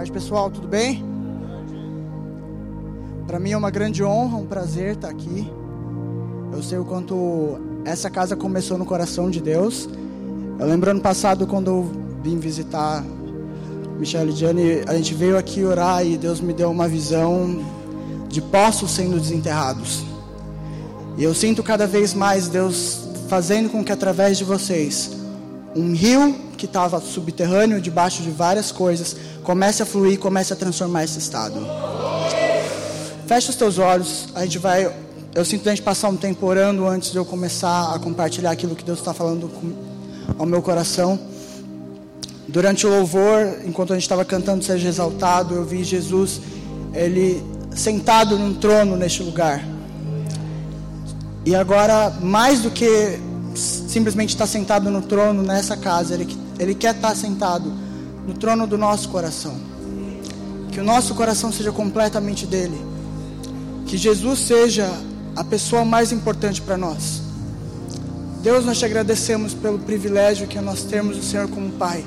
Tarde, pessoal, tudo bem? Para mim é uma grande honra, um prazer estar aqui. Eu sei o quanto essa casa começou no coração de Deus. Eu lembro ano passado quando eu vim visitar Michelle e Gianni, a gente veio aqui orar e Deus me deu uma visão de poços sendo desenterrados. E eu sinto cada vez mais Deus fazendo com que através de vocês um rio que estava subterrâneo, debaixo de várias coisas, comece a fluir, comece a transformar esse estado. Fecha os teus olhos, a gente vai. Eu sinto a gente passar um tempo orando antes de eu começar a compartilhar aquilo que Deus está falando com, ao meu coração. Durante o louvor, enquanto a gente estava cantando Seja Exaltado, eu vi Jesus, ele sentado num trono neste lugar. E agora, mais do que simplesmente estar sentado no trono nessa casa, ele, ele quer estar sentado no trono do nosso coração. Que o nosso coração seja completamente dele. Que Jesus seja a pessoa mais importante para nós. Deus, nós te agradecemos pelo privilégio que nós temos o Senhor como Pai.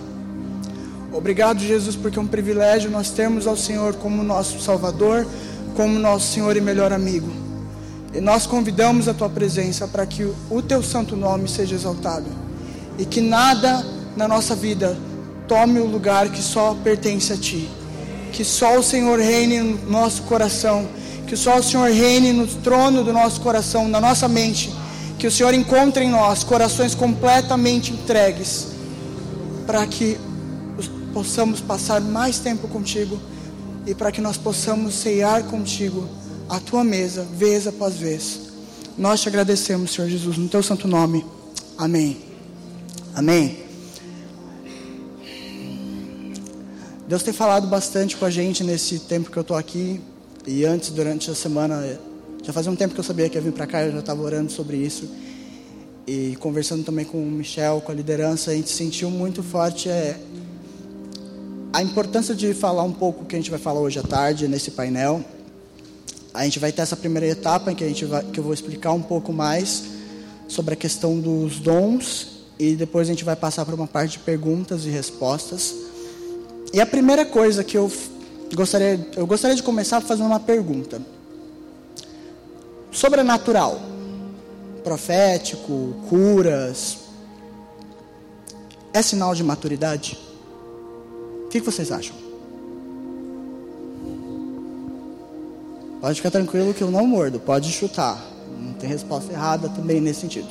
Obrigado, Jesus, porque é um privilégio nós termos ao Senhor como nosso Salvador, como nosso Senhor e melhor amigo. E nós convidamos a tua presença para que o teu santo nome seja exaltado e que nada na nossa vida tome o lugar que só pertence a ti. Que só o Senhor reine no nosso coração, que só o Senhor reine no trono do nosso coração, na nossa mente. Que o Senhor encontre em nós corações completamente entregues para que possamos passar mais tempo contigo e para que nós possamos ceiar contigo a tua mesa, vez após vez. Nós te agradecemos, Senhor Jesus, no teu santo nome. Amém. Amém. Deus tem falado bastante com a gente nesse tempo que eu estou aqui e antes, durante a semana, já fazia um tempo que eu sabia que ia vir para cá, eu já estava orando sobre isso e conversando também com o Michel, com a liderança, a gente sentiu muito forte é, a importância de falar um pouco o que a gente vai falar hoje à tarde nesse painel. A gente vai ter essa primeira etapa em que, a gente vai, que eu vou explicar um pouco mais sobre a questão dos dons e depois a gente vai passar para uma parte de perguntas e respostas. E a primeira coisa que eu gostaria, eu gostaria de começar fazendo uma pergunta. Sobrenatural, profético, curas, é sinal de maturidade? que, que vocês acham? Pode ficar tranquilo que eu não mordo, pode chutar. Não tem resposta errada também nesse sentido.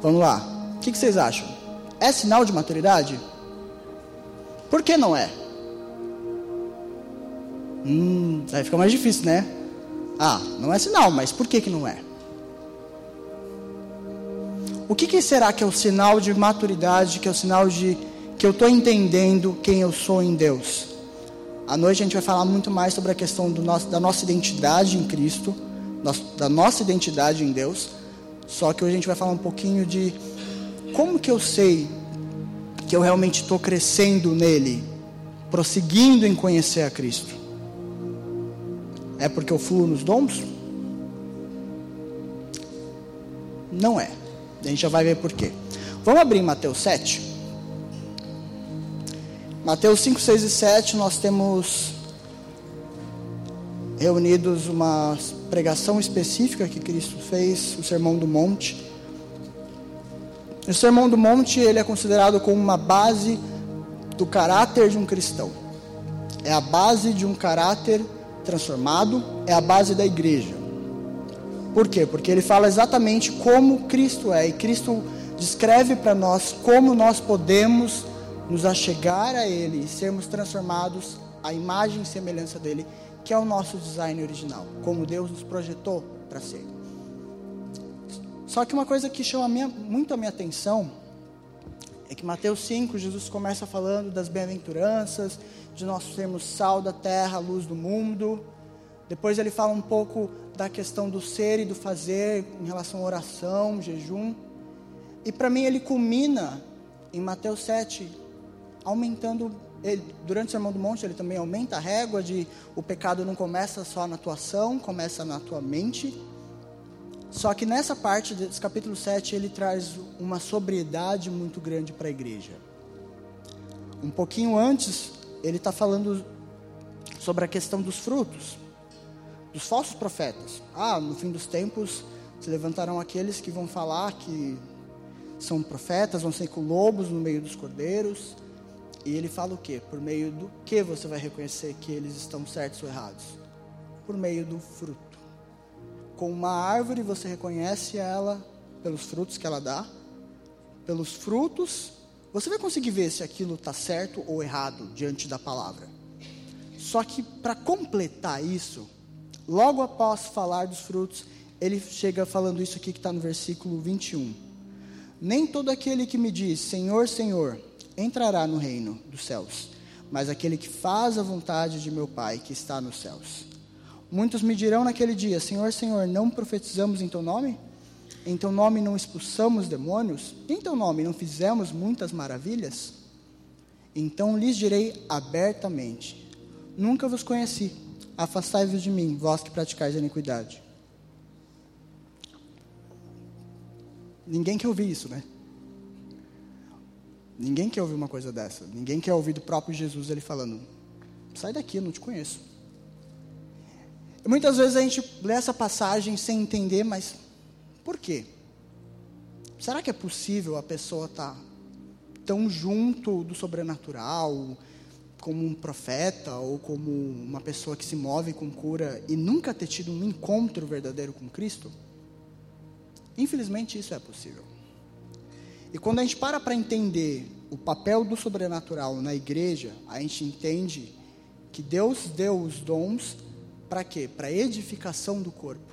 Vamos lá. O que vocês acham? É sinal de maturidade? Por que não é? Hum, aí fica mais difícil, né? Ah, não é sinal, mas por que, que não é? O que, que será que é o sinal de maturidade, que é o sinal de que eu estou entendendo quem eu sou em Deus. À noite a gente vai falar muito mais sobre a questão nosso, da nossa identidade em Cristo, da nossa identidade em Deus. Só que hoje a gente vai falar um pouquinho de como que eu sei que eu realmente estou crescendo nele, prosseguindo em conhecer a Cristo. É porque eu fluo nos dons? Não é. A gente já vai ver por quê. Vamos abrir Mateus 7. Mateus 5, 6 e 7, nós temos reunidos uma pregação específica que Cristo fez, o Sermão do Monte. O Sermão do Monte ele é considerado como uma base do caráter de um cristão. É a base de um caráter transformado, é a base da igreja. Por quê? Porque ele fala exatamente como Cristo é e Cristo descreve para nós como nós podemos nos achegar a Ele e sermos transformados à imagem e semelhança dele, que é o nosso design original, como Deus nos projetou para ser. Só que uma coisa que chama minha, muito a minha atenção é que Mateus 5, Jesus começa falando das bem-aventuranças, de nós sermos sal da terra, luz do mundo. Depois ele fala um pouco da questão do ser e do fazer em relação à oração, jejum. E para mim ele culmina em Mateus 7, aumentando. Ele, durante o Sermão do Monte, ele também aumenta a régua de o pecado não começa só na tua ação, começa na tua mente. Só que nessa parte desse capítulo 7, ele traz uma sobriedade muito grande para a igreja. Um pouquinho antes, ele está falando sobre a questão dos frutos, dos falsos profetas. Ah, no fim dos tempos se levantarão aqueles que vão falar que são profetas, vão ser com lobos no meio dos cordeiros. E ele fala o quê? Por meio do que você vai reconhecer que eles estão certos ou errados? Por meio do fruto. Com uma árvore você reconhece ela pelos frutos que ela dá. Pelos frutos, você vai conseguir ver se aquilo está certo ou errado diante da palavra. Só que para completar isso, logo após falar dos frutos, ele chega falando isso aqui que está no versículo 21. Nem todo aquele que me diz Senhor, Senhor, entrará no reino dos céus, mas aquele que faz a vontade de meu Pai que está nos céus. Muitos me dirão naquele dia: Senhor, Senhor, não profetizamos em teu nome? Em teu nome não expulsamos demônios? Em teu nome não fizemos muitas maravilhas? Então lhes direi abertamente: Nunca vos conheci. Afastai-vos de mim, vós que praticais a iniquidade. Ninguém quer ouvir isso, né? Ninguém quer ouvir uma coisa dessa. Ninguém quer ouvir do próprio Jesus ele falando: sai daqui, eu não te conheço. Muitas vezes a gente lê essa passagem sem entender, mas por quê? Será que é possível a pessoa estar tá tão junto do sobrenatural, como um profeta ou como uma pessoa que se move com cura e nunca ter tido um encontro verdadeiro com Cristo? Infelizmente, isso é possível. E quando a gente para para entender o papel do sobrenatural na igreja, a gente entende que Deus deu os dons para quê? Para edificação do corpo.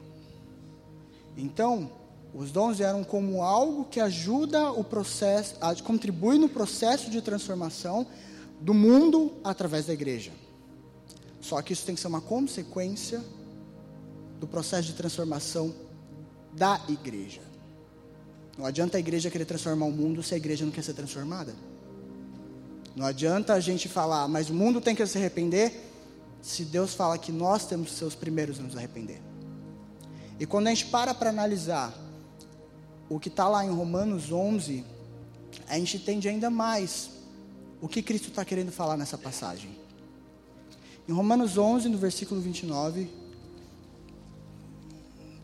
Então, os dons eram como algo que ajuda o processo, contribui no processo de transformação do mundo através da igreja. Só que isso tem que ser uma consequência do processo de transformação da igreja. Não adianta a igreja querer transformar o mundo se a igreja não quer ser transformada. Não adianta a gente falar, mas o mundo tem que se arrepender, se Deus fala que nós temos que ser os primeiros a nos arrepender. E quando a gente para para analisar o que está lá em Romanos 11, a gente entende ainda mais o que Cristo está querendo falar nessa passagem. Em Romanos 11, no versículo 29,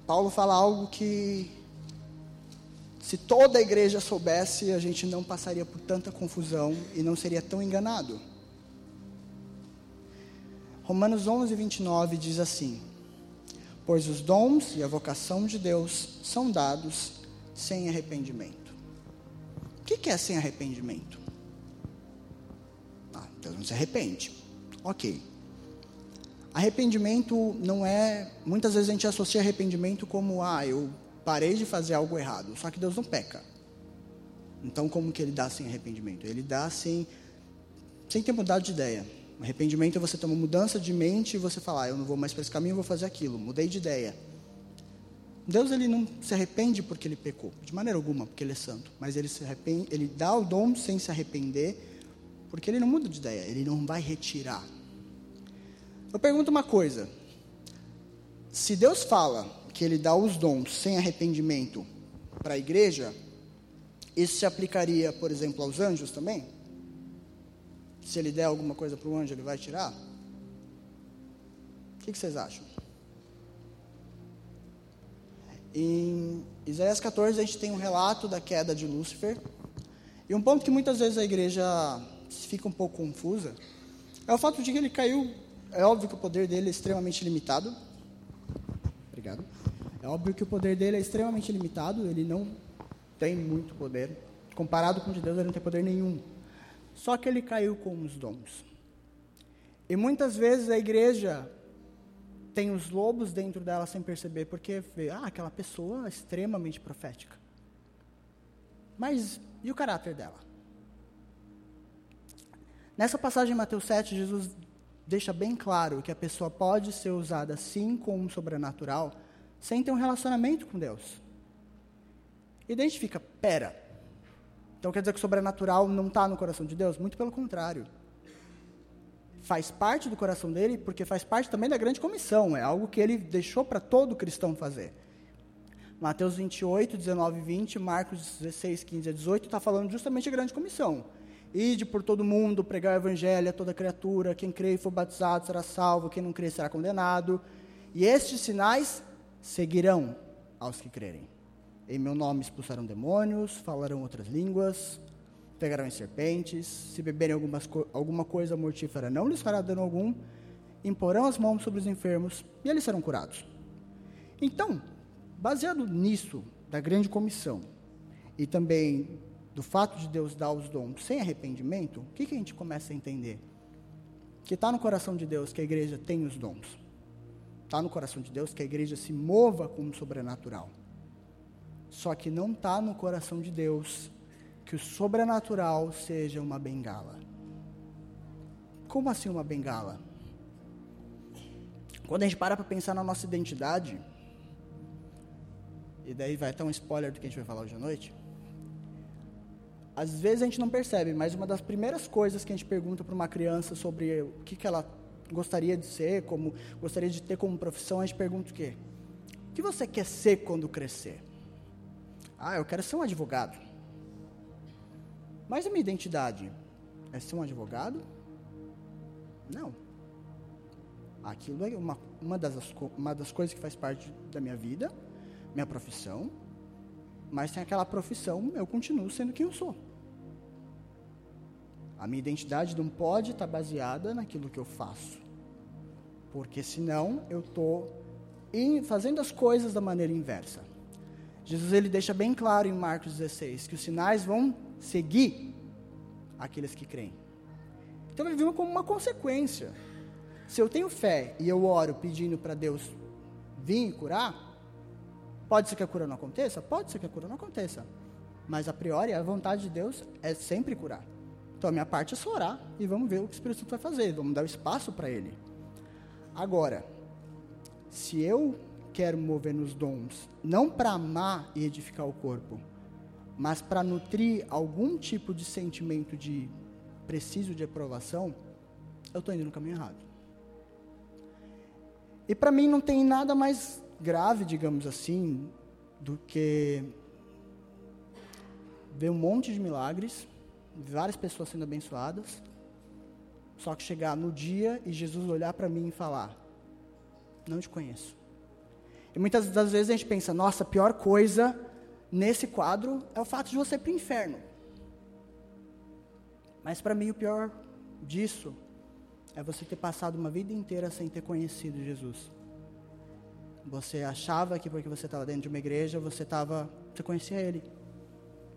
Paulo fala algo que, se toda a igreja soubesse, a gente não passaria por tanta confusão e não seria tão enganado. Romanos 11, 29 diz assim: Pois os dons e a vocação de Deus são dados sem arrependimento. O que é sem arrependimento? Ah, Deus não se arrepende. Ok. Arrependimento não é. Muitas vezes a gente associa arrependimento como, ah, eu parei de fazer algo errado. Só que Deus não peca. Então, como que ele dá sem arrependimento? Ele dá sem, sem ter mudado de ideia. Arrependimento é você ter uma mudança de mente e você falar, ah, eu não vou mais para esse caminho, eu vou fazer aquilo. Mudei de ideia. Deus ele não se arrepende porque ele pecou, de maneira alguma, porque ele é santo. Mas ele se arrepende, ele dá o dom sem se arrepender, porque ele não muda de ideia, ele não vai retirar. Eu pergunto uma coisa: se Deus fala que Ele dá os dons sem arrependimento para a igreja, isso se aplicaria, por exemplo, aos anjos também? Se Ele der alguma coisa para o anjo, Ele vai tirar? O que, que vocês acham? Em Isaías 14, a gente tem um relato da queda de Lúcifer. E um ponto que muitas vezes a igreja fica um pouco confusa é o fato de que ele caiu é óbvio que o poder dele é extremamente limitado. Obrigado. É óbvio que o poder dele é extremamente limitado, ele não tem muito poder. Comparado com o de Deus, ele não tem poder nenhum. Só que ele caiu com os dons. E muitas vezes a igreja tem os lobos dentro dela sem perceber, porque vê, ah, aquela pessoa é extremamente profética. Mas e o caráter dela? Nessa passagem em Mateus 7, Jesus deixa bem claro que a pessoa pode ser usada sim como um sobrenatural, sem ter um relacionamento com Deus. E daí a gente fica, pera. Então quer dizer que o sobrenatural não está no coração de Deus? Muito pelo contrário. Faz parte do coração dele, porque faz parte também da grande comissão. É algo que ele deixou para todo cristão fazer. Mateus 28, 19 e 20, Marcos 16, 15 a 18, está falando justamente da grande comissão. Ide por todo mundo, pregar o evangelho a toda criatura. Quem crê e for batizado será salvo, quem não crê será condenado. E estes sinais seguirão aos que crerem. Em meu nome expulsarão demônios, falarão outras línguas, pegarão em serpentes, se beberem algumas, alguma coisa mortífera não lhes fará dano algum, imporão as mãos sobre os enfermos e eles serão curados. Então, baseado nisso, da grande comissão, e também do fato de Deus dar os dons sem arrependimento, o que, que a gente começa a entender? Que está no coração de Deus que a igreja tem os dons. Está no coração de Deus que a igreja se mova como sobrenatural. Só que não está no coração de Deus que o sobrenatural seja uma bengala. Como assim uma bengala? Quando a gente para para pensar na nossa identidade, e daí vai até um spoiler do que a gente vai falar hoje à noite. Às vezes a gente não percebe, mas uma das primeiras coisas que a gente pergunta para uma criança sobre o que, que ela gostaria de ser, como gostaria de ter como profissão, a gente pergunta o quê? O que você quer ser quando crescer? Ah, eu quero ser um advogado. Mas a minha identidade é ser um advogado? Não. Aquilo é uma, uma, das, uma das coisas que faz parte da minha vida, minha profissão. Mas sem aquela profissão, eu continuo sendo quem eu sou. A minha identidade não pode estar baseada naquilo que eu faço. Porque senão eu estou fazendo as coisas da maneira inversa. Jesus ele deixa bem claro em Marcos 16 que os sinais vão seguir aqueles que creem. Então ele viu como uma consequência. Se eu tenho fé e eu oro pedindo para Deus vir curar, pode ser que a cura não aconteça? Pode ser que a cura não aconteça. Mas a priori a vontade de Deus é sempre curar. Então a minha parte é só orar e vamos ver o que o Espírito Santo vai fazer, vamos dar o espaço para ele. Agora, se eu quero mover nos dons, não para amar e edificar o corpo, mas para nutrir algum tipo de sentimento de preciso de aprovação, eu estou indo no caminho errado. E para mim não tem nada mais grave, digamos assim, do que ver um monte de milagres várias pessoas sendo abençoadas. Só que chegar no dia e Jesus olhar para mim e falar: Não te conheço. E muitas das vezes a gente pensa: Nossa, a pior coisa nesse quadro é o fato de você ir para o inferno. Mas para mim o pior disso é você ter passado uma vida inteira sem ter conhecido Jesus. Você achava que porque você estava dentro de uma igreja, você estava, você conhecia ele.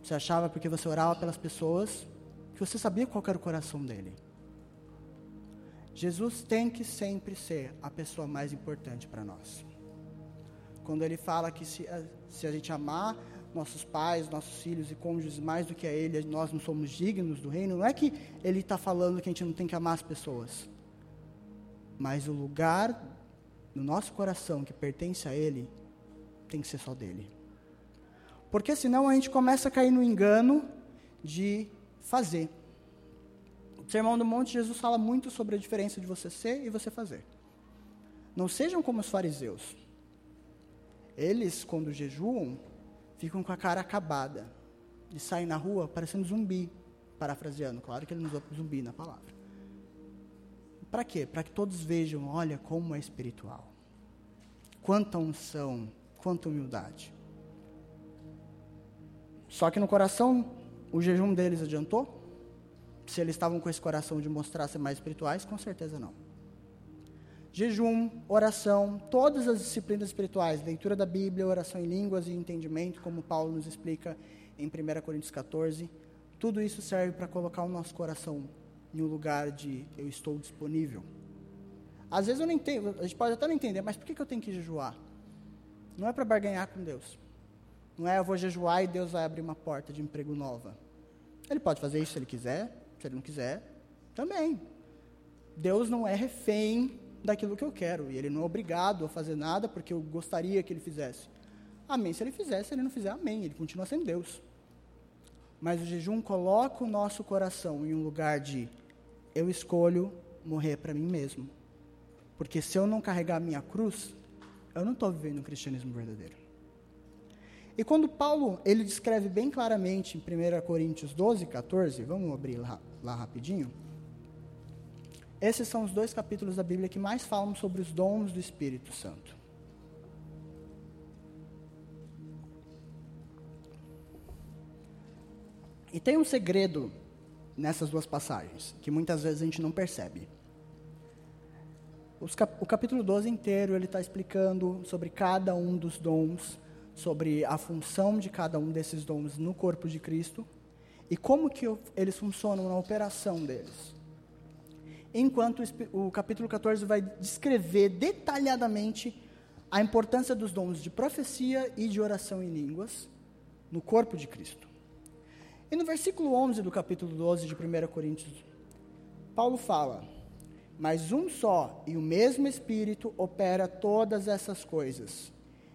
Você achava porque você orava pelas pessoas, que você sabia qual era o coração dele. Jesus tem que sempre ser a pessoa mais importante para nós. Quando ele fala que se, se, a gente amar nossos pais, nossos filhos e cônjuges mais do que a ele, nós não somos dignos do reino, não é que ele está falando que a gente não tem que amar as pessoas. Mas o lugar no nosso coração que pertence a ele tem que ser só dele. Porque senão a gente começa a cair no engano de fazer. O Sermão do Monte, Jesus fala muito sobre a diferença de você ser e você fazer. Não sejam como os fariseus. Eles, quando jejuam, ficam com a cara acabada e saem na rua parecendo zumbi, parafraseando. Claro que ele não usou zumbi na palavra. Para quê? Para que todos vejam, olha como é espiritual. Quanta unção, quanta humildade. Só que no coração o jejum deles adiantou? Se eles estavam com esse coração de mostrar ser mais espirituais, com certeza não. Jejum, oração, todas as disciplinas espirituais, leitura da Bíblia, oração em línguas e entendimento, como Paulo nos explica em 1 Coríntios 14, tudo isso serve para colocar o nosso coração em um lugar de eu estou disponível. Às vezes eu não entendo, a gente pode até não entender, mas por que, que eu tenho que jejuar? Não é para barganhar com Deus. Não é eu vou jejuar e Deus vai abrir uma porta de emprego nova. Ele pode fazer isso se ele quiser, se ele não quiser, também. Deus não é refém daquilo que eu quero e ele não é obrigado a fazer nada porque eu gostaria que ele fizesse. Amém. Se ele fizesse, se ele não fizer, amém. Ele continua sendo Deus. Mas o jejum coloca o nosso coração em um lugar de eu escolho morrer para mim mesmo. Porque se eu não carregar a minha cruz, eu não estou vivendo um cristianismo verdadeiro. E quando Paulo, ele descreve bem claramente em 1 Coríntios 12, 14, vamos abrir lá, lá rapidinho. Esses são os dois capítulos da Bíblia que mais falam sobre os dons do Espírito Santo. E tem um segredo nessas duas passagens, que muitas vezes a gente não percebe. o capítulo 12 inteiro ele está explicando sobre cada um dos dons, sobre a função de cada um desses dons no corpo de Cristo e como que eles funcionam na operação deles. Enquanto o capítulo 14 vai descrever detalhadamente a importância dos dons de profecia e de oração em línguas no corpo de Cristo. E no versículo 11 do capítulo 12 de 1 Coríntios, Paulo fala: Mas um só e o mesmo Espírito opera todas essas coisas,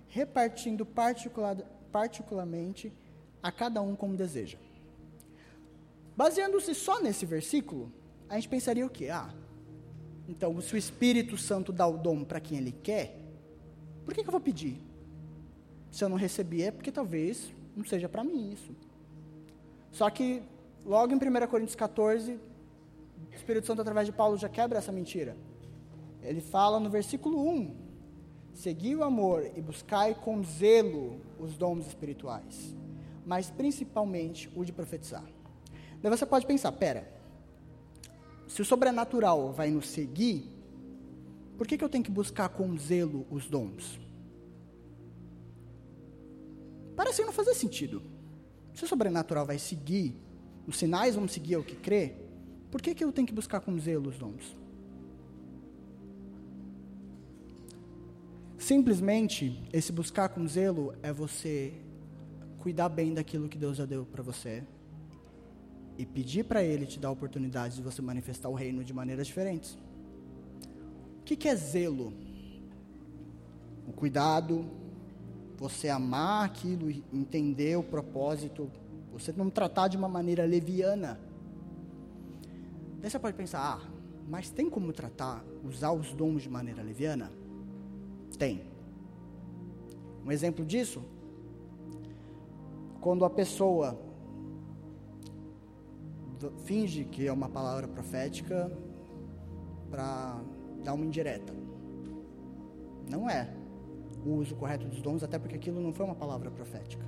repartindo particular, particularmente a cada um como deseja. Baseando-se só nesse versículo, a gente pensaria o quê? Ah, então se o Espírito Santo dá o dom para quem ele quer, por que, que eu vou pedir? Se eu não recebi é porque talvez não seja para mim isso. Só que, logo em 1 Coríntios 14, o Espírito Santo, através de Paulo, já quebra essa mentira. Ele fala no versículo 1: Segui o amor e buscai com zelo os dons espirituais, mas principalmente o de profetizar. Daí você pode pensar: pera, se o sobrenatural vai nos seguir, por que, que eu tenho que buscar com zelo os dons? Parece não fazer sentido. Se o sobrenatural vai seguir, os sinais vão seguir o que crê, por que, que eu tenho que buscar com zelo os dons? Simplesmente, esse buscar com zelo é você cuidar bem daquilo que Deus já deu para você e pedir para Ele te dar a oportunidade de você manifestar o reino de maneiras diferentes. O que, que é zelo? O cuidado, você amar aquilo, entender o propósito, você não tratar de uma maneira leviana. Daí você pode pensar, ah, mas tem como tratar, usar os dons de maneira leviana? Tem. Um exemplo disso, quando a pessoa finge que é uma palavra profética para dar uma indireta. Não é o uso correto dos dons, até porque aquilo não foi uma palavra profética.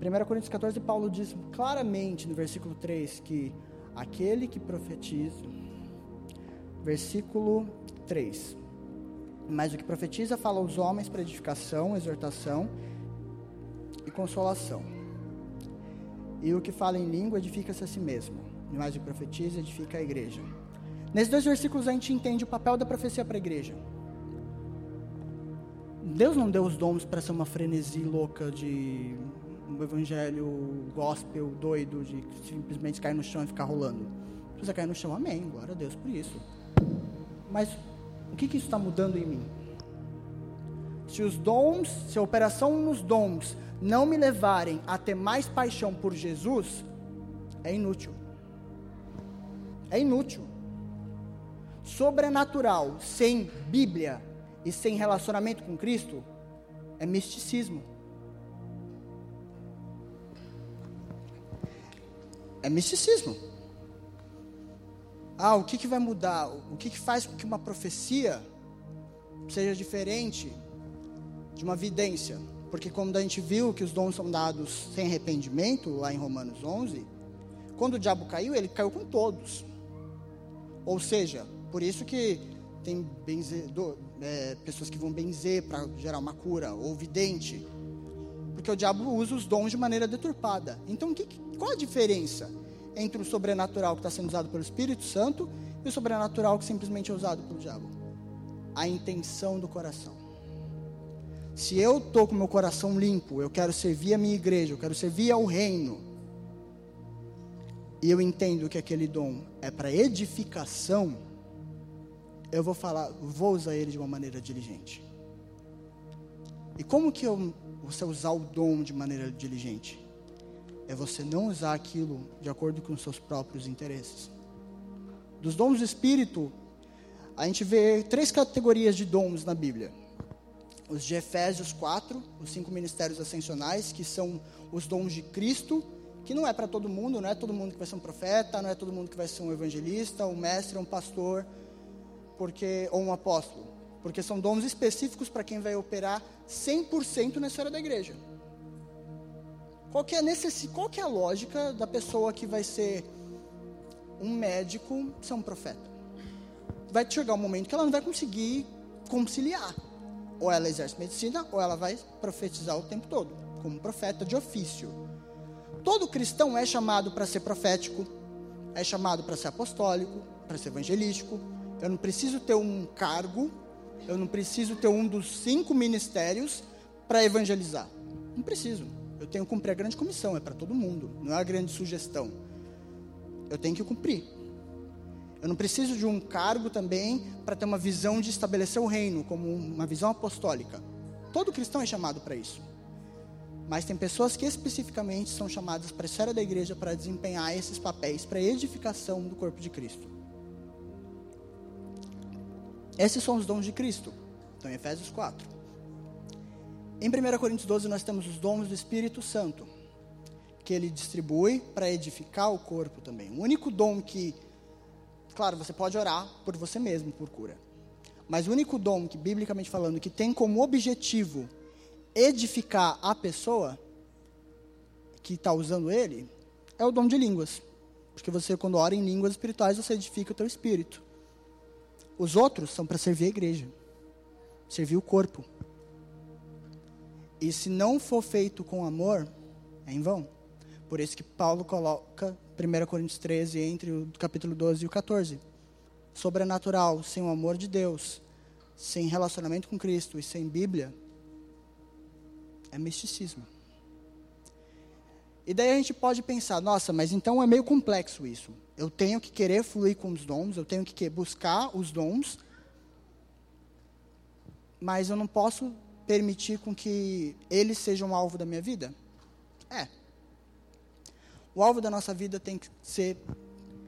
1 Coríntios 14, Paulo diz claramente no versículo 3 que aquele que profetiza, versículo 3, mas o que profetiza fala aos homens para edificação, exortação e consolação. E o que fala em língua edifica-se a si mesmo, mas o que profetiza edifica a igreja. Nesses dois versículos a gente entende o papel da profecia para a igreja. Deus não deu os dons para ser uma frenesi louca de um evangelho gospel doido, de simplesmente cair no chão e ficar rolando. Se você cair no chão, amém, glória a Deus por isso. Mas o que, que isso está mudando em mim? Se os dons, se a operação nos dons não me levarem a ter mais paixão por Jesus, é inútil. É inútil. Sobrenatural sem Bíblia e sem relacionamento com Cristo é misticismo. É misticismo. Ah, o que, que vai mudar? O que, que faz com que uma profecia seja diferente de uma vidência? Porque quando a gente viu que os dons são dados sem arrependimento, lá em Romanos 11, quando o diabo caiu, ele caiu com todos. Ou seja, por isso que tem benzedor, é, pessoas que vão benzer para gerar uma cura, ou vidente. Porque o diabo usa os dons de maneira deturpada. Então, que, qual a diferença entre o sobrenatural que está sendo usado pelo Espírito Santo e o sobrenatural que simplesmente é usado pelo diabo? A intenção do coração. Se eu estou com meu coração limpo, eu quero servir a minha igreja, eu quero servir ao reino, e eu entendo que aquele dom é para edificação, eu vou falar, vou usar ele de uma maneira diligente. E como que eu, você usar o dom de maneira diligente? É você não usar aquilo de acordo com os seus próprios interesses. Dos dons do Espírito, a gente vê três categorias de dons na Bíblia. Os de Efésios 4, os cinco ministérios ascensionais, que são os dons de Cristo, que não é para todo mundo, não é todo mundo que vai ser um profeta, não é todo mundo que vai ser um evangelista, um mestre, um pastor, porque ou um apóstolo, porque são dons específicos para quem vai operar 100% na esfera da igreja. Qual que, é necess... Qual que é a lógica da pessoa que vai ser um médico ser um profeta? Vai chegar um momento que ela não vai conseguir conciliar. Ou ela exerce medicina, ou ela vai profetizar o tempo todo, como profeta de ofício. Todo cristão é chamado para ser profético, é chamado para ser apostólico, para ser evangelístico. Eu não preciso ter um cargo, eu não preciso ter um dos cinco ministérios para evangelizar. Não preciso. Eu tenho que cumprir a grande comissão, é para todo mundo, não é a grande sugestão. Eu tenho que cumprir. Eu não preciso de um cargo também para ter uma visão de estabelecer o reino, como uma visão apostólica. Todo cristão é chamado para isso. Mas tem pessoas que especificamente são chamadas para a esfera da igreja para desempenhar esses papéis, para a edificação do corpo de Cristo. Esses são os dons de Cristo. Então, em Efésios 4. Em 1 Coríntios 12, nós temos os dons do Espírito Santo, que ele distribui para edificar o corpo também. O único dom que Claro, você pode orar por você mesmo por cura. Mas o único dom que, biblicamente falando, que tem como objetivo edificar a pessoa que está usando ele, é o dom de línguas. Porque você, quando ora em línguas espirituais, você edifica o teu espírito. Os outros são para servir a igreja, servir o corpo. E se não for feito com amor, é em vão. Por isso que Paulo coloca 1 Coríntios 13 entre o capítulo 12 e o 14. Sobrenatural, sem o amor de Deus, sem relacionamento com Cristo e sem Bíblia, é misticismo. E daí a gente pode pensar, nossa, mas então é meio complexo isso. Eu tenho que querer fluir com os dons, eu tenho que buscar os dons, mas eu não posso permitir com que eles sejam alvo da minha vida? É, o alvo da nossa vida tem que ser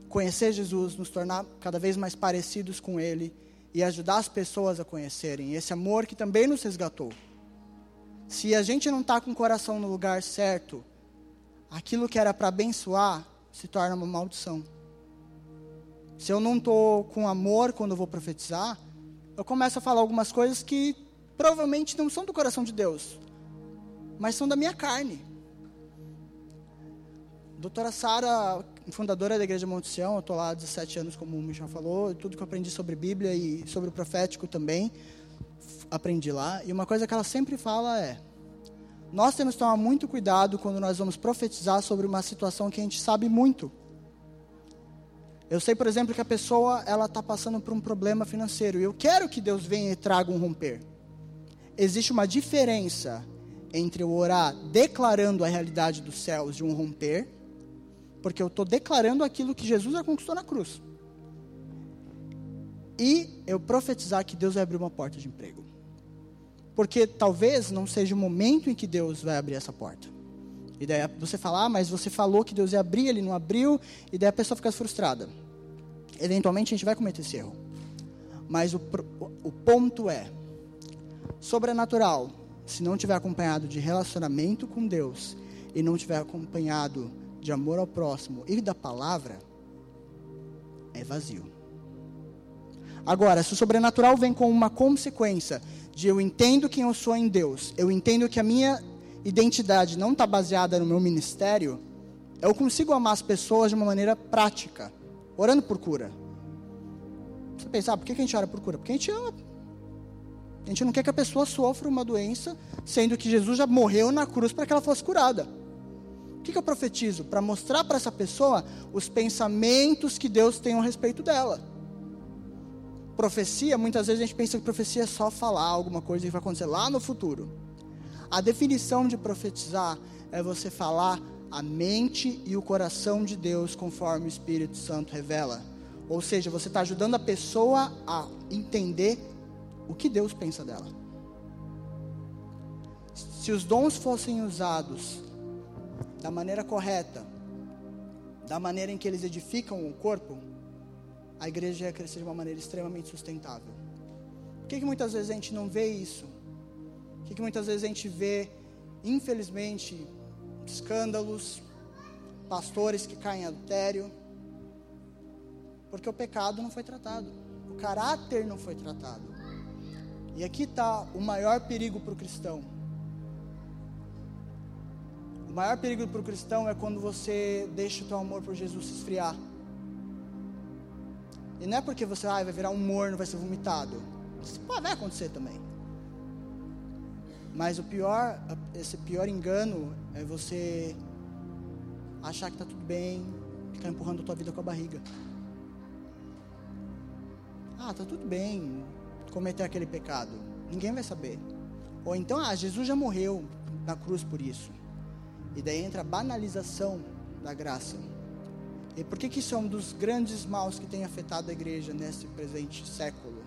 conhecer Jesus, nos tornar cada vez mais parecidos com Ele e ajudar as pessoas a conhecerem esse amor que também nos resgatou. Se a gente não está com o coração no lugar certo, aquilo que era para abençoar se torna uma maldição. Se eu não estou com amor quando eu vou profetizar, eu começo a falar algumas coisas que provavelmente não são do coração de Deus, mas são da minha carne. Doutora Sara, fundadora da Igreja Monte Sião, eu estou lá há 17 anos, como o Michel falou, tudo que eu aprendi sobre Bíblia e sobre o profético também, aprendi lá. E uma coisa que ela sempre fala é: nós temos que tomar muito cuidado quando nós vamos profetizar sobre uma situação que a gente sabe muito. Eu sei, por exemplo, que a pessoa ela está passando por um problema financeiro e eu quero que Deus venha e traga um romper. Existe uma diferença entre eu orar declarando a realidade dos céus de um romper porque eu estou declarando aquilo que Jesus já conquistou na cruz. E eu profetizar que Deus vai abrir uma porta de emprego. Porque talvez não seja o momento em que Deus vai abrir essa porta. E daí você fala, ah, mas você falou que Deus ia abrir, ele não abriu, e daí a pessoa fica frustrada. Eventualmente a gente vai cometer esse erro. Mas o, o ponto é: sobrenatural, se não tiver acompanhado de relacionamento com Deus, e não tiver acompanhado de amor ao próximo e da palavra é vazio. Agora, se o sobrenatural vem com uma consequência de eu entendo quem eu sou em Deus, eu entendo que a minha identidade não está baseada no meu ministério, eu consigo amar as pessoas de uma maneira prática, orando por cura. Você pensa, ah, por que a gente ora por cura? Porque a gente ama. A gente não quer que a pessoa sofra uma doença, sendo que Jesus já morreu na cruz para que ela fosse curada. O que, eu profetizo? Para mostrar para essa pessoa os pensamentos que Deus tem a respeito dela. Profecia, muitas vezes a gente pensa que profecia é só falar alguma coisa que vai acontecer lá no futuro. A definição de profetizar é você falar a mente e o coração de Deus conforme o Espírito Santo revela. Ou seja, você está ajudando a pessoa a entender o que Deus pensa dela. Se os dons fossem usados da maneira correta, da maneira em que eles edificam o corpo, a igreja ia crescer de uma maneira extremamente sustentável. Por que, que muitas vezes a gente não vê isso? que, que muitas vezes a gente vê, infelizmente, escândalos, pastores que caem em adultério, porque o pecado não foi tratado, o caráter não foi tratado. E aqui está o maior perigo para o cristão. O maior perigo para o cristão é quando você deixa o teu amor por Jesus se esfriar. E não é porque você ah, vai virar um morno, vai ser vomitado. Isso pode, acontecer também. Mas o pior, esse pior engano é você achar que está tudo bem, ficar empurrando a tua vida com a barriga. Ah, tá tudo bem cometer aquele pecado. Ninguém vai saber. Ou então, ah, Jesus já morreu na cruz por isso. E daí entra a banalização da graça. E por que, que isso é um dos grandes maus que tem afetado a igreja nesse presente século?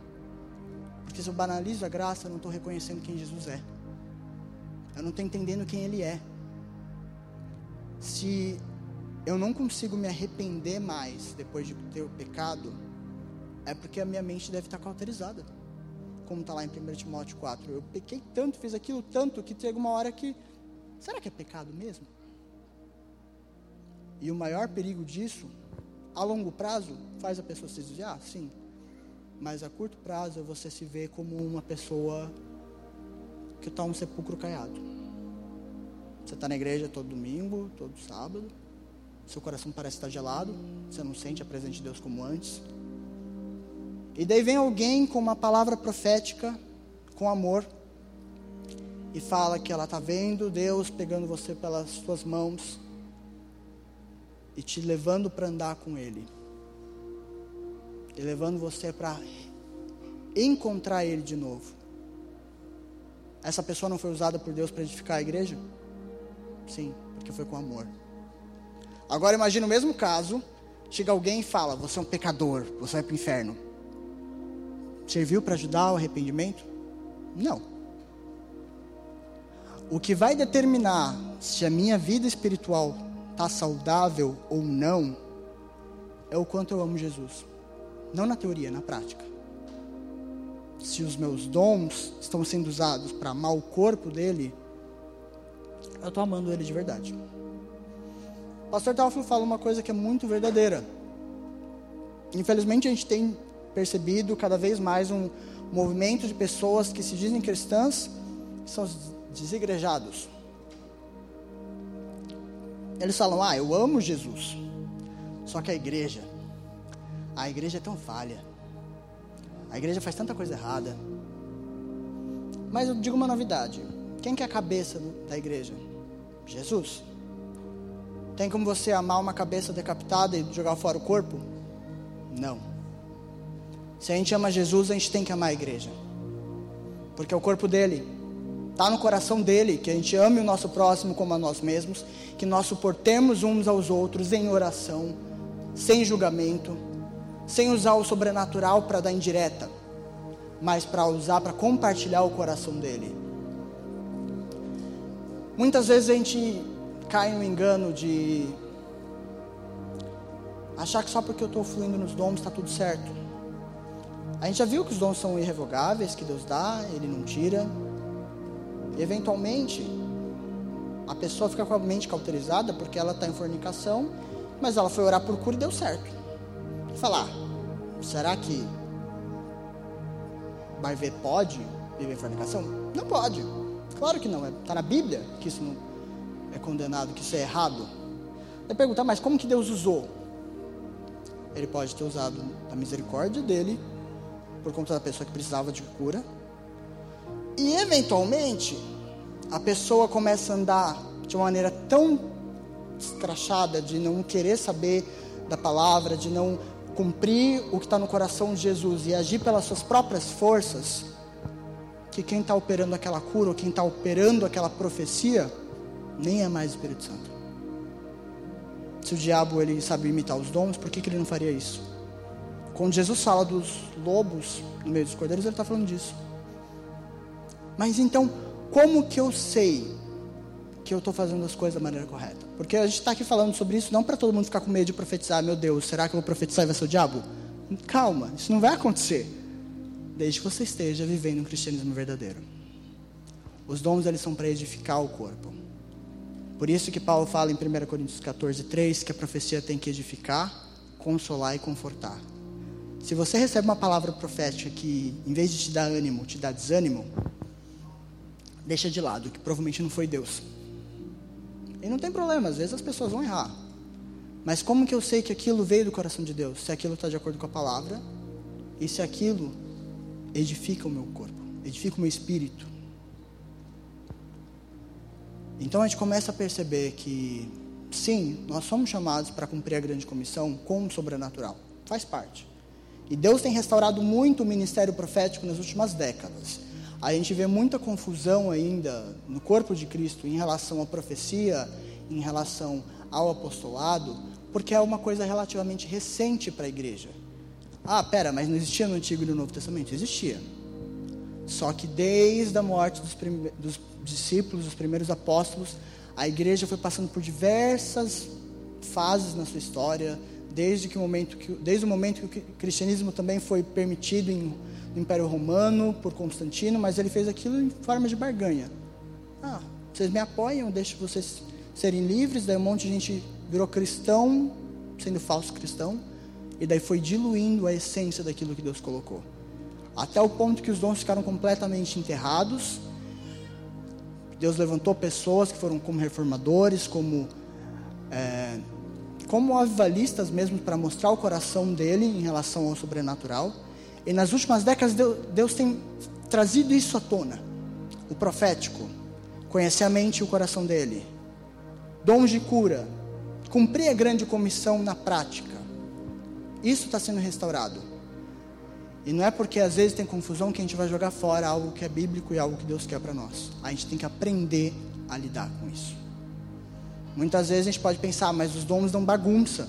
Porque se eu banalizo a graça, eu não estou reconhecendo quem Jesus é. Eu não estou entendendo quem Ele é. Se eu não consigo me arrepender mais depois de ter o pecado, é porque a minha mente deve estar cauterizada. Como está lá em 1 Timóteo 4. Eu pequei tanto, fiz aquilo tanto, que chega uma hora que. Será que é pecado mesmo? E o maior perigo disso, a longo prazo, faz a pessoa se desviar? Sim. Mas a curto prazo, você se vê como uma pessoa que está um sepulcro caiado. Você está na igreja todo domingo, todo sábado. Seu coração parece estar gelado. Você não sente a presença de Deus como antes. E daí vem alguém com uma palavra profética, com amor, e fala que ela está vendo Deus pegando você pelas suas mãos e te levando para andar com Ele, e levando você para encontrar Ele de novo. Essa pessoa não foi usada por Deus para edificar a igreja? Sim, porque foi com amor. Agora imagine o mesmo caso, chega alguém e fala: Você é um pecador, você vai para o inferno. Serviu para ajudar o arrependimento? Não. O que vai determinar se a minha vida espiritual está saudável ou não é o quanto eu amo Jesus. Não na teoria, na prática. Se os meus dons estão sendo usados para amar o corpo dele, eu estou amando ele de verdade. O pastor Teófilo fala uma coisa que é muito verdadeira. Infelizmente a gente tem percebido cada vez mais um movimento de pessoas que se dizem cristãs, são desigrejados. Eles falam: "Ah, eu amo Jesus". Só que a igreja, a igreja é tão falha. A igreja faz tanta coisa errada. Mas eu digo uma novidade. Quem que é a cabeça da igreja? Jesus. Tem como você amar uma cabeça decapitada e jogar fora o corpo? Não. Se a gente ama Jesus, a gente tem que amar a igreja. Porque é o corpo dele. Está no coração dele que a gente ame o nosso próximo como a nós mesmos, que nós suportemos uns aos outros em oração, sem julgamento, sem usar o sobrenatural para dar indireta, mas para usar para compartilhar o coração dele. Muitas vezes a gente cai no engano de achar que só porque eu estou fluindo nos dons está tudo certo. A gente já viu que os dons são irrevogáveis, que Deus dá, Ele não tira. Eventualmente, a pessoa fica com a mente cauterizada porque ela está em fornicação, mas ela foi orar por cura e deu certo. Falar, ah, será que ver pode viver em fornicação? Não pode. Claro que não. Está na Bíblia que isso não é condenado, que isso é errado. Vai perguntar, mas como que Deus usou? Ele pode ter usado a misericórdia dele por conta da pessoa que precisava de cura. E eventualmente, a pessoa começa a andar de uma maneira tão escrachada de não querer saber da palavra, de não cumprir o que está no coração de Jesus e agir pelas suas próprias forças, que quem está operando aquela cura, ou quem está operando aquela profecia, nem é mais o Espírito Santo. Se o diabo ele sabe imitar os dons, por que, que ele não faria isso? Quando Jesus fala dos lobos no meio dos cordeiros, ele está falando disso. Mas então, como que eu sei que eu estou fazendo as coisas da maneira correta? Porque a gente está aqui falando sobre isso não para todo mundo ficar com medo de profetizar. Meu Deus, será que eu vou profetizar e vai ser o diabo? Calma, isso não vai acontecer. Desde que você esteja vivendo um cristianismo verdadeiro. Os dons eles são para edificar o corpo. Por isso que Paulo fala em 1 Coríntios 14, 3 que a profecia tem que edificar, consolar e confortar. Se você recebe uma palavra profética que, em vez de te dar ânimo, te dá desânimo, deixa de lado, que provavelmente não foi Deus. E não tem problema, às vezes as pessoas vão errar. Mas como que eu sei que aquilo veio do coração de Deus? Se aquilo está de acordo com a palavra e se aquilo edifica o meu corpo, edifica o meu espírito. Então a gente começa a perceber que, sim, nós somos chamados para cumprir a grande comissão com o sobrenatural, faz parte. E Deus tem restaurado muito o ministério profético nas últimas décadas. A gente vê muita confusão ainda no corpo de Cristo em relação à profecia, em relação ao apostolado, porque é uma coisa relativamente recente para a igreja. Ah, pera, mas não existia no Antigo e no Novo Testamento? Existia. Só que desde a morte dos, dos discípulos, dos primeiros apóstolos, a igreja foi passando por diversas fases na sua história, desde, que o, momento que, desde o momento que o cristianismo também foi permitido em, no Império Romano por Constantino, mas ele fez aquilo em forma de barganha. Ah, vocês me apoiam, deixo vocês serem livres, daí um monte de gente virou cristão, sendo falso cristão, e daí foi diluindo a essência daquilo que Deus colocou. Até o ponto que os dons ficaram completamente enterrados. Deus levantou pessoas que foram como reformadores, como é, como avivalistas mesmo para mostrar o coração dele em relação ao sobrenatural. E nas últimas décadas Deus tem trazido isso à tona. O profético, conhecer a mente e o coração dele. Dons de cura, cumprir a grande comissão na prática. Isso está sendo restaurado. E não é porque às vezes tem confusão que a gente vai jogar fora algo que é bíblico e algo que Deus quer para nós. A gente tem que aprender a lidar com isso. Muitas vezes a gente pode pensar, ah, mas os dons dão bagunça.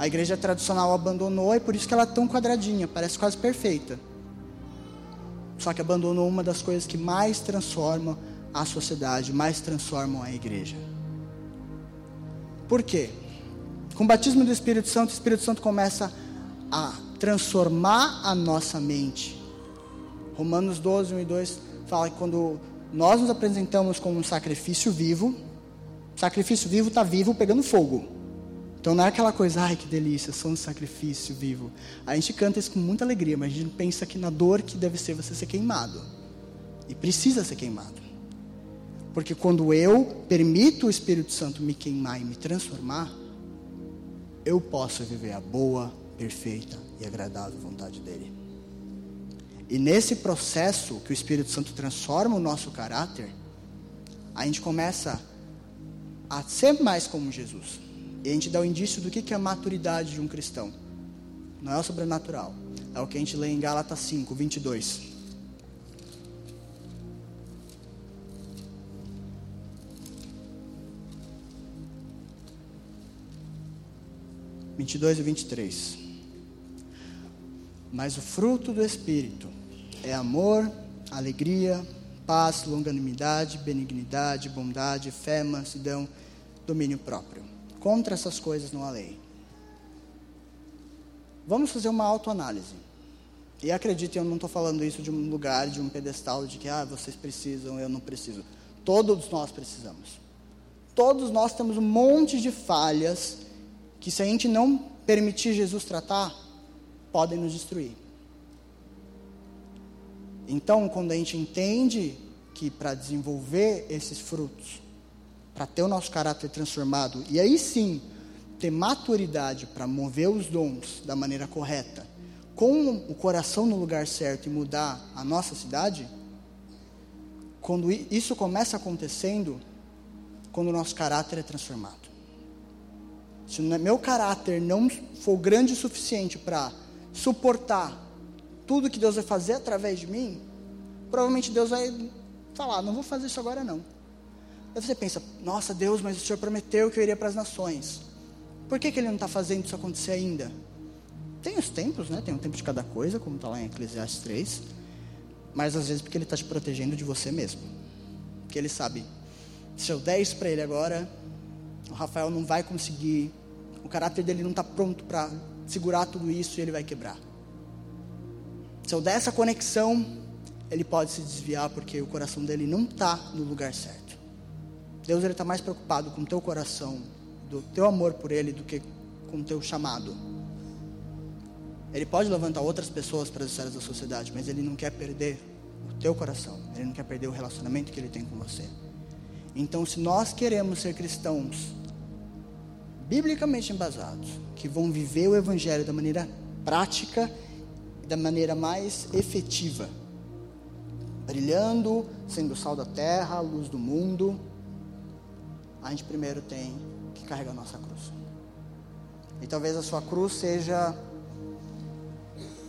A igreja tradicional abandonou e por isso que ela é tão quadradinha, parece quase perfeita. Só que abandonou uma das coisas que mais transformam a sociedade, mais transformam a igreja. Por quê? Com o batismo do Espírito Santo, o Espírito Santo começa a transformar a nossa mente. Romanos 12, 1 e 2 fala que quando nós nos apresentamos como um sacrifício vivo, Sacrifício vivo está vivo pegando fogo. Então não é aquela coisa, ai que delícia, sou um sacrifício vivo. A gente canta isso com muita alegria, mas a gente pensa que na dor que deve ser você ser queimado. E precisa ser queimado. Porque quando eu permito o Espírito Santo me queimar e me transformar, eu posso viver a boa, perfeita e agradável vontade dele. E nesse processo que o Espírito Santo transforma o nosso caráter, a gente começa a ser mais como Jesus. E a gente dá o indício do que é a maturidade de um cristão. Não é o sobrenatural. É o que a gente lê em Gálatas 5, 22. Vinte e dois e vinte e três. Mas o fruto do Espírito é amor, alegria, paz, longanimidade, benignidade, bondade, fé, mansidão, domínio próprio. Contra essas coisas não há lei. Vamos fazer uma autoanálise. E acreditem, eu não estou falando isso de um lugar, de um pedestal, de que ah, vocês precisam, eu não preciso. Todos nós precisamos. Todos nós temos um monte de falhas que, se a gente não permitir Jesus tratar, podem nos destruir. Então, quando a gente entende que para desenvolver esses frutos, para ter o nosso caráter transformado, e aí sim ter maturidade para mover os dons da maneira correta, com o coração no lugar certo e mudar a nossa cidade, quando isso começa acontecendo, quando o nosso caráter é transformado. Se meu caráter não for grande o suficiente para suportar tudo que Deus vai fazer através de mim, provavelmente Deus vai falar: não vou fazer isso agora não. Aí você pensa: nossa, Deus, mas o Senhor prometeu que eu iria para as nações. Por que, que Ele não está fazendo isso acontecer ainda? Tem os tempos, né? Tem um tempo de cada coisa, como está lá em Eclesiastes 3. Mas às vezes porque Ele está te protegendo de você mesmo. Porque Ele sabe: se eu der isso para Ele agora, o Rafael não vai conseguir. O caráter dele não está pronto para segurar tudo isso e ele vai quebrar. Se eu der essa conexão, ele pode se desviar porque o coração dele não está no lugar certo. Deus está mais preocupado com o teu coração, do teu amor por Ele, do que com o teu chamado. Ele pode levantar outras pessoas para as esferas da sociedade, mas Ele não quer perder o teu coração. Ele não quer perder o relacionamento que Ele tem com você. Então, se nós queremos ser cristãos biblicamente embasados, que vão viver o Evangelho da maneira prática, da maneira mais efetiva, brilhando, sendo sal da terra, luz do mundo, a gente primeiro tem que carregar a nossa cruz. E talvez a sua cruz seja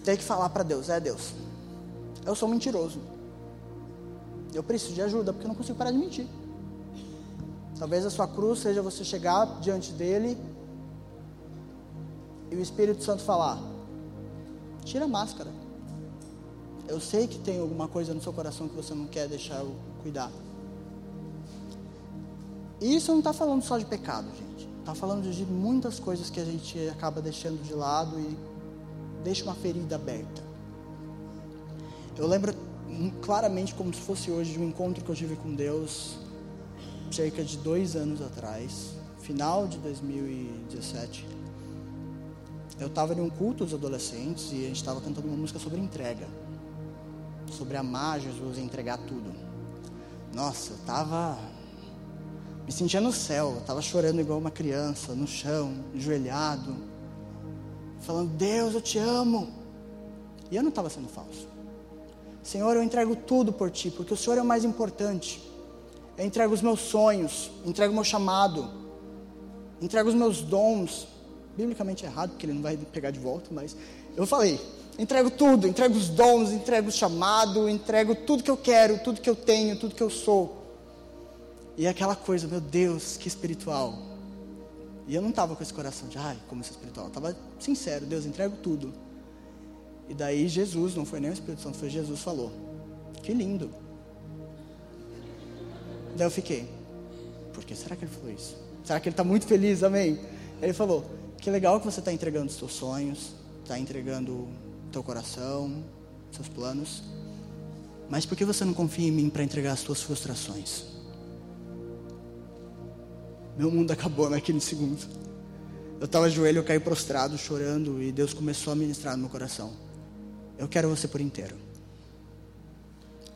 ter que falar para Deus: é Deus, eu sou mentiroso. Eu preciso de ajuda porque eu não consigo parar de mentir. Talvez a sua cruz seja você chegar diante dele e o Espírito Santo falar: tira a máscara. Eu sei que tem alguma coisa no seu coração que você não quer deixar eu cuidar. E isso não está falando só de pecado, gente. Está falando de muitas coisas que a gente acaba deixando de lado e deixa uma ferida aberta. Eu lembro claramente como se fosse hoje de um encontro que eu tive com Deus cerca de dois anos atrás, final de 2017. Eu estava em um culto dos adolescentes e a gente estava cantando uma música sobre entrega, sobre amar Jesus e entregar tudo. Nossa, eu estava me sentia no céu, estava chorando igual uma criança, no chão, enjoelhado, falando: Deus, eu te amo. E eu não estava sendo falso. Senhor, eu entrego tudo por ti, porque o Senhor é o mais importante. Eu entrego os meus sonhos, entrego o meu chamado, entrego os meus dons. Biblicamente é errado, porque ele não vai pegar de volta, mas eu falei: entrego tudo, entrego os dons, entrego o chamado, entrego tudo que eu quero, tudo que eu tenho, tudo que eu sou. E aquela coisa, meu Deus, que espiritual. E eu não estava com esse coração de, ai, como isso é espiritual. Eu estava sincero, Deus, entrego tudo. E daí Jesus, não foi nem o Espírito Santo, foi Jesus falou. Que lindo. Daí eu fiquei, por que será que ele falou isso? Será que ele está muito feliz, amém? Ele falou, que legal que você está entregando os seus sonhos, está entregando teu coração, seus planos. Mas por que você não confia em mim para entregar as suas frustrações? Meu mundo acabou naquele segundo. Eu estava joelho, eu caí prostrado, chorando, e Deus começou a ministrar no meu coração. Eu quero você por inteiro.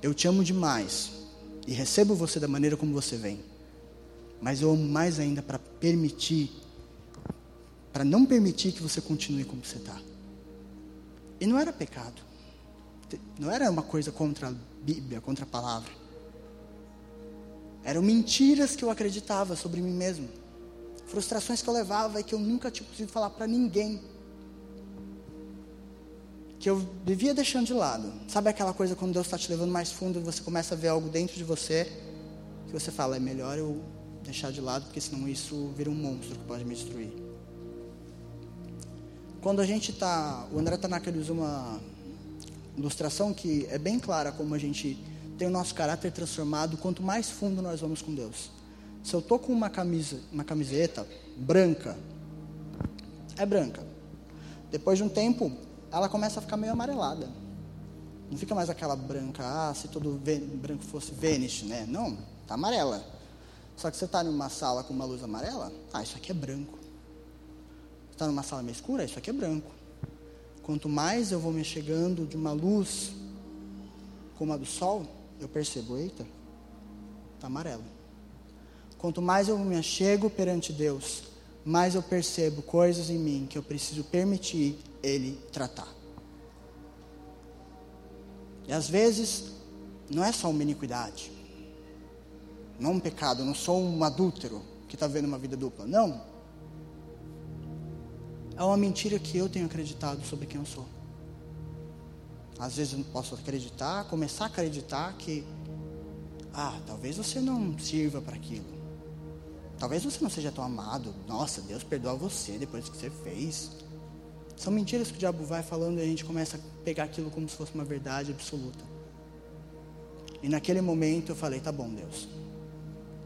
Eu te amo demais e recebo você da maneira como você vem. Mas eu amo mais ainda para permitir, para não permitir que você continue como você está. E não era pecado. Não era uma coisa contra a Bíblia, contra a palavra. Eram mentiras que eu acreditava sobre mim mesmo. Frustrações que eu levava e que eu nunca tinha conseguido falar para ninguém. Que eu vivia deixando de lado. Sabe aquela coisa quando Deus está te levando mais fundo e você começa a ver algo dentro de você que você fala, é melhor eu deixar de lado, porque senão isso vira um monstro que pode me destruir. Quando a gente está. O André Tanaka usa uma ilustração que é bem clara como a gente tem o nosso caráter transformado quanto mais fundo nós vamos com Deus. Se eu tô com uma camisa, uma camiseta branca, é branca. Depois de um tempo, ela começa a ficar meio amarelada. Não fica mais aquela branca, ah, se todo branco fosse Vênus, né? Não, tá amarela. Só que você está numa sala com uma luz amarela, ah, isso aqui é branco. Está numa sala meio escura, isso aqui é branco. Quanto mais eu vou me chegando de uma luz como a do sol, eu percebo, eita, está amarelo. Quanto mais eu me achego perante Deus, mais eu percebo coisas em mim que eu preciso permitir Ele tratar. E às vezes, não é só uma iniquidade, não um pecado, eu não sou um adúltero que está vendo uma vida dupla. Não. É uma mentira que eu tenho acreditado sobre quem eu sou. Às vezes eu não posso acreditar, começar a acreditar que, ah, talvez você não sirva para aquilo. Talvez você não seja tão amado. Nossa, Deus perdoa você depois que você fez. São mentiras que o diabo vai falando e a gente começa a pegar aquilo como se fosse uma verdade absoluta. E naquele momento eu falei: tá bom, Deus,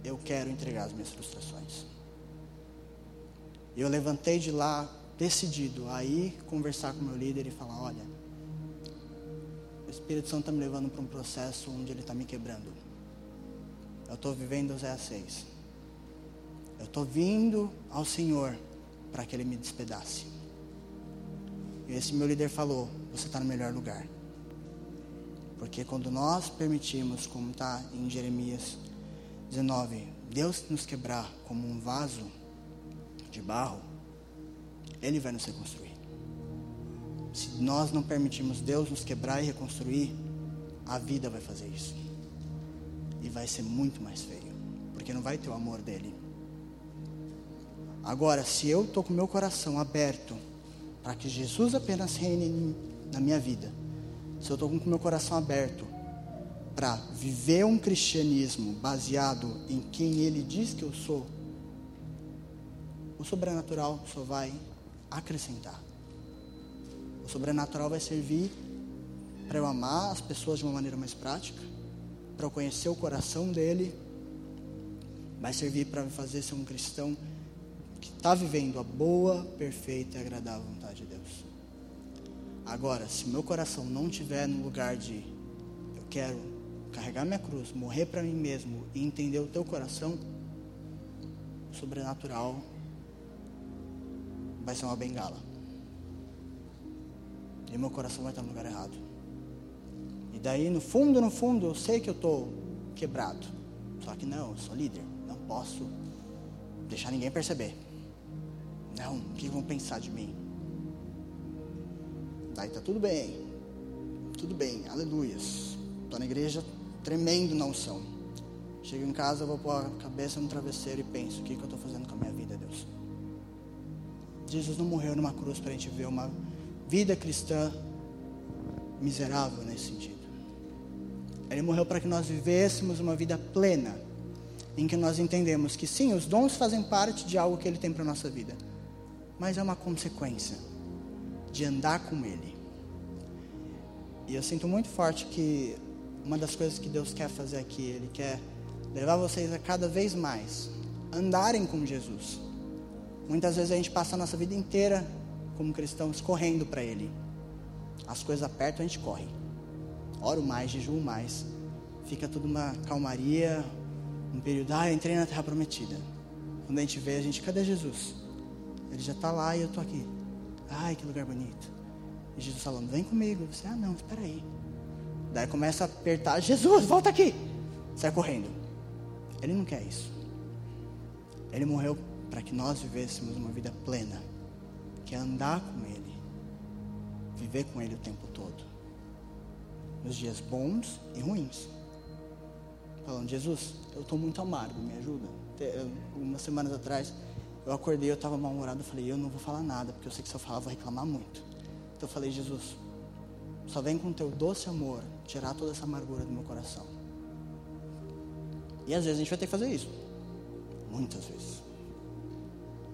eu quero entregar as minhas frustrações. E eu levantei de lá decidido a ir conversar com meu líder e falar: olha Espírito Santo está me levando para um processo onde Ele está me quebrando. Eu estou vivendo Zé 6. Eu estou vindo ao Senhor para que Ele me despedace. E esse meu líder falou: Você está no melhor lugar. Porque quando nós permitimos, como está em Jeremias 19, Deus nos quebrar como um vaso de barro, Ele vai nos reconstruir. Se nós não permitirmos Deus nos quebrar e reconstruir, a vida vai fazer isso. E vai ser muito mais feio. Porque não vai ter o amor dele. Agora, se eu estou com meu coração aberto para que Jesus apenas reine na minha vida, se eu estou com meu coração aberto para viver um cristianismo baseado em quem Ele diz que eu sou, o sobrenatural só vai acrescentar. Sobrenatural vai servir para eu amar as pessoas de uma maneira mais prática, para eu conhecer o coração dele, vai servir para me fazer ser um cristão que está vivendo a boa, perfeita e agradável vontade de Deus. Agora, se meu coração não estiver no lugar de eu quero carregar minha cruz, morrer para mim mesmo e entender o teu coração, o sobrenatural vai ser uma bengala. E meu coração vai estar no lugar errado. E daí, no fundo, no fundo, eu sei que eu estou quebrado. Só que não, eu sou líder. Não posso deixar ninguém perceber. Não, o que vão pensar de mim? Daí tá tudo bem. Tudo bem, aleluias. Estou na igreja tremendo na unção. Chego em casa, vou pôr a cabeça no travesseiro e penso: o que, que eu estou fazendo com a minha vida, Deus? Jesus não morreu numa cruz para a gente ver uma vida cristã miserável nesse sentido. Ele morreu para que nós vivêssemos uma vida plena, em que nós entendemos que sim, os dons fazem parte de algo que Ele tem para a nossa vida, mas é uma consequência de andar com Ele. E eu sinto muito forte que uma das coisas que Deus quer fazer aqui, Ele quer levar vocês a cada vez mais andarem com Jesus. Muitas vezes a gente passa a nossa vida inteira como cristãos correndo para Ele. As coisas apertam, a gente corre. Oro mais, jejuo mais. Fica tudo uma calmaria, um período, ah, eu entrei na terra prometida. Quando a gente vê, a gente, cadê Jesus? Ele já está lá e eu estou aqui. Ai, que lugar bonito. E Jesus falando, vem comigo. Você, ah, não, espera aí. Daí começa a apertar, Jesus, volta aqui. Sai correndo. Ele não quer isso. Ele morreu para que nós vivêssemos uma vida plena, que é andar com Ele, viver com Ele o tempo todo, nos dias bons e ruins. Falando, Jesus, eu estou muito amargo, me ajuda. Umas semanas atrás, eu acordei, eu estava mal-humorado, eu falei, eu não vou falar nada, porque eu sei que se eu falar, eu vou reclamar muito. Então eu falei, Jesus, só vem com teu doce amor tirar toda essa amargura do meu coração. E às vezes a gente vai ter que fazer isso. Muitas vezes.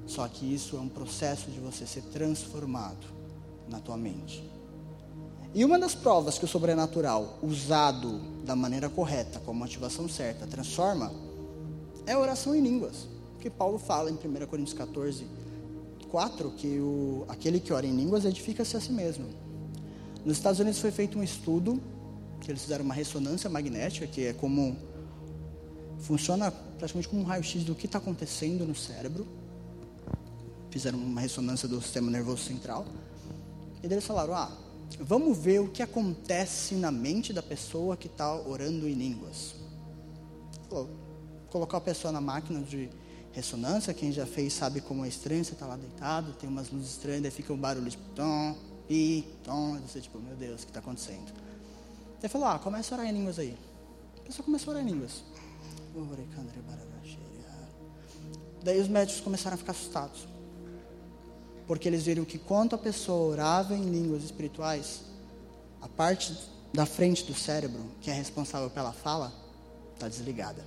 Só que isso é um processo de você ser transformado na tua mente. E uma das provas que o sobrenatural, usado da maneira correta, com a motivação certa, transforma, é a oração em línguas. Que Paulo fala em 1 Coríntios 14, 4, que o, aquele que ora em línguas edifica-se a si mesmo. Nos Estados Unidos foi feito um estudo, que eles fizeram uma ressonância magnética, que é como funciona praticamente como um raio-x do que está acontecendo no cérebro. Fizeram uma ressonância do sistema nervoso central. E eles falaram: ah, vamos ver o que acontece na mente da pessoa que está orando em línguas. Falou, colocar a pessoa na máquina de ressonância, quem já fez sabe como é estranho, você está lá deitado, tem umas luzes estranhas, daí fica um barulho tipo, tom, pi, tom, e você tipo, meu Deus, o que está acontecendo? Ele falou, ah, começa a orar em línguas aí. A pessoa começou a orar em línguas. Daí os médicos começaram a ficar assustados. Porque eles viram que quando a pessoa orava em línguas espirituais, a parte da frente do cérebro, que é responsável pela fala, está desligada.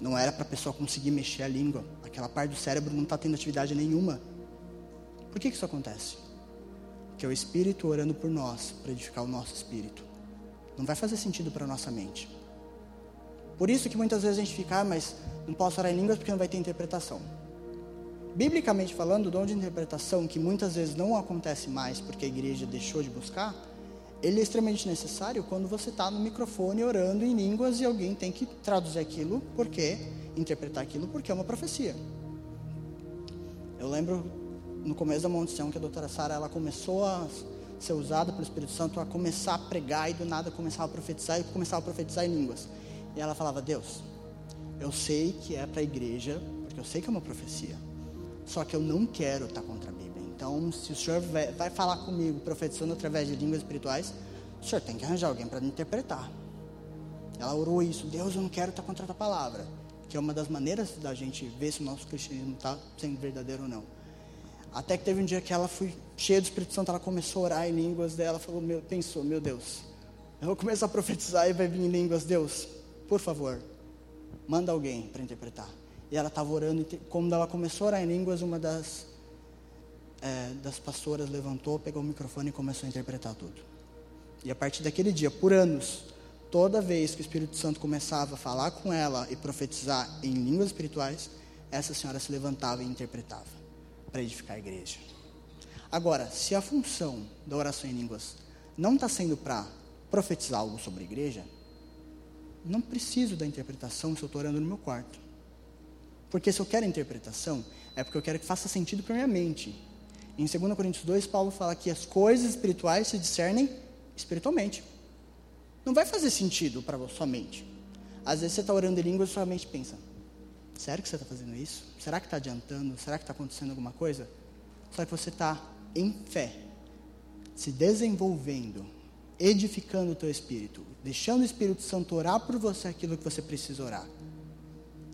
Não era para a pessoa conseguir mexer a língua. Aquela parte do cérebro não está tendo atividade nenhuma. Por que, que isso acontece? Que é o Espírito orando por nós, para edificar o nosso espírito. Não vai fazer sentido para a nossa mente. Por isso que muitas vezes a gente fica, ah, mas não posso orar em línguas porque não vai ter interpretação. Biblicamente falando, o dom de interpretação, que muitas vezes não acontece mais porque a igreja deixou de buscar, ele é extremamente necessário quando você está no microfone orando em línguas e alguém tem que traduzir aquilo, porque interpretar aquilo, porque é uma profecia. Eu lembro no começo da montição que a doutora Sara ela começou a ser usada pelo Espírito Santo a começar a pregar e do nada começava a profetizar e começava a profetizar em línguas. E ela falava: Deus, eu sei que é para a igreja, porque eu sei que é uma profecia. Só que eu não quero estar contra a Bíblia. Então, se o senhor vai falar comigo profetizando através de línguas espirituais, o senhor tem que arranjar alguém para interpretar. Ela orou isso: Deus, eu não quero estar contra a tua palavra. Que é uma das maneiras da gente ver se o nosso cristianismo está sendo verdadeiro ou não. Até que teve um dia que ela foi cheia do Espírito Santo, ela começou a orar em línguas dela, falou, meu, pensou, meu Deus, eu vou começar a profetizar e vai vir em línguas, Deus, por favor, manda alguém para interpretar. E ela estava orando, quando ela começou a orar em línguas, uma das, é, das pastoras levantou, pegou o microfone e começou a interpretar tudo. E a partir daquele dia, por anos, toda vez que o Espírito Santo começava a falar com ela e profetizar em línguas espirituais, essa senhora se levantava e interpretava para edificar a igreja. Agora, se a função da oração em línguas não está sendo para profetizar algo sobre a igreja, não preciso da interpretação se eu estou orando no meu quarto. Porque se eu quero interpretação, é porque eu quero que faça sentido para minha mente. Em 2 Coríntios 2, Paulo fala que as coisas espirituais se discernem espiritualmente. Não vai fazer sentido para sua mente. Às vezes você está orando em línguas e sua mente pensa: Sério que você está fazendo isso? Será que está adiantando? Será que está acontecendo alguma coisa? Só que você está em fé, se desenvolvendo, edificando o teu espírito, deixando o Espírito Santo orar por você aquilo que você precisa orar.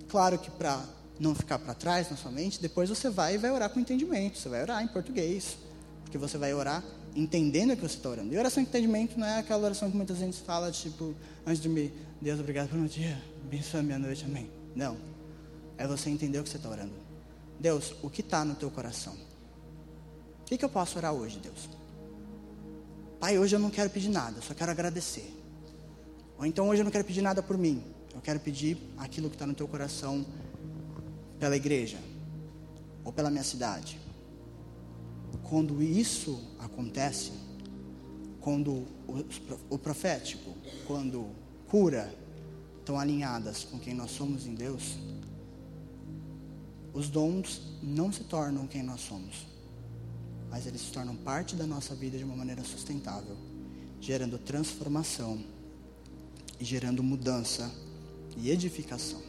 Claro que para não ficar para trás na sua mente, depois você vai e vai orar com entendimento. Você vai orar em português, porque você vai orar entendendo o que você está orando. E oração de entendimento não é aquela oração que muitas vezes fala, tipo, antes de dormir, Deus, obrigado pelo dia, abençoa a minha noite, amém. Não é você entender o que você está orando. Deus, o que está no teu coração? O que, que eu posso orar hoje, Deus? Pai, hoje eu não quero pedir nada, só quero agradecer. Ou então hoje eu não quero pedir nada por mim, eu quero pedir aquilo que está no teu coração pela igreja ou pela minha cidade. Quando isso acontece, quando o profético, quando cura estão alinhadas com quem nós somos em Deus, os dons não se tornam quem nós somos, mas eles se tornam parte da nossa vida de uma maneira sustentável, gerando transformação e gerando mudança e edificação.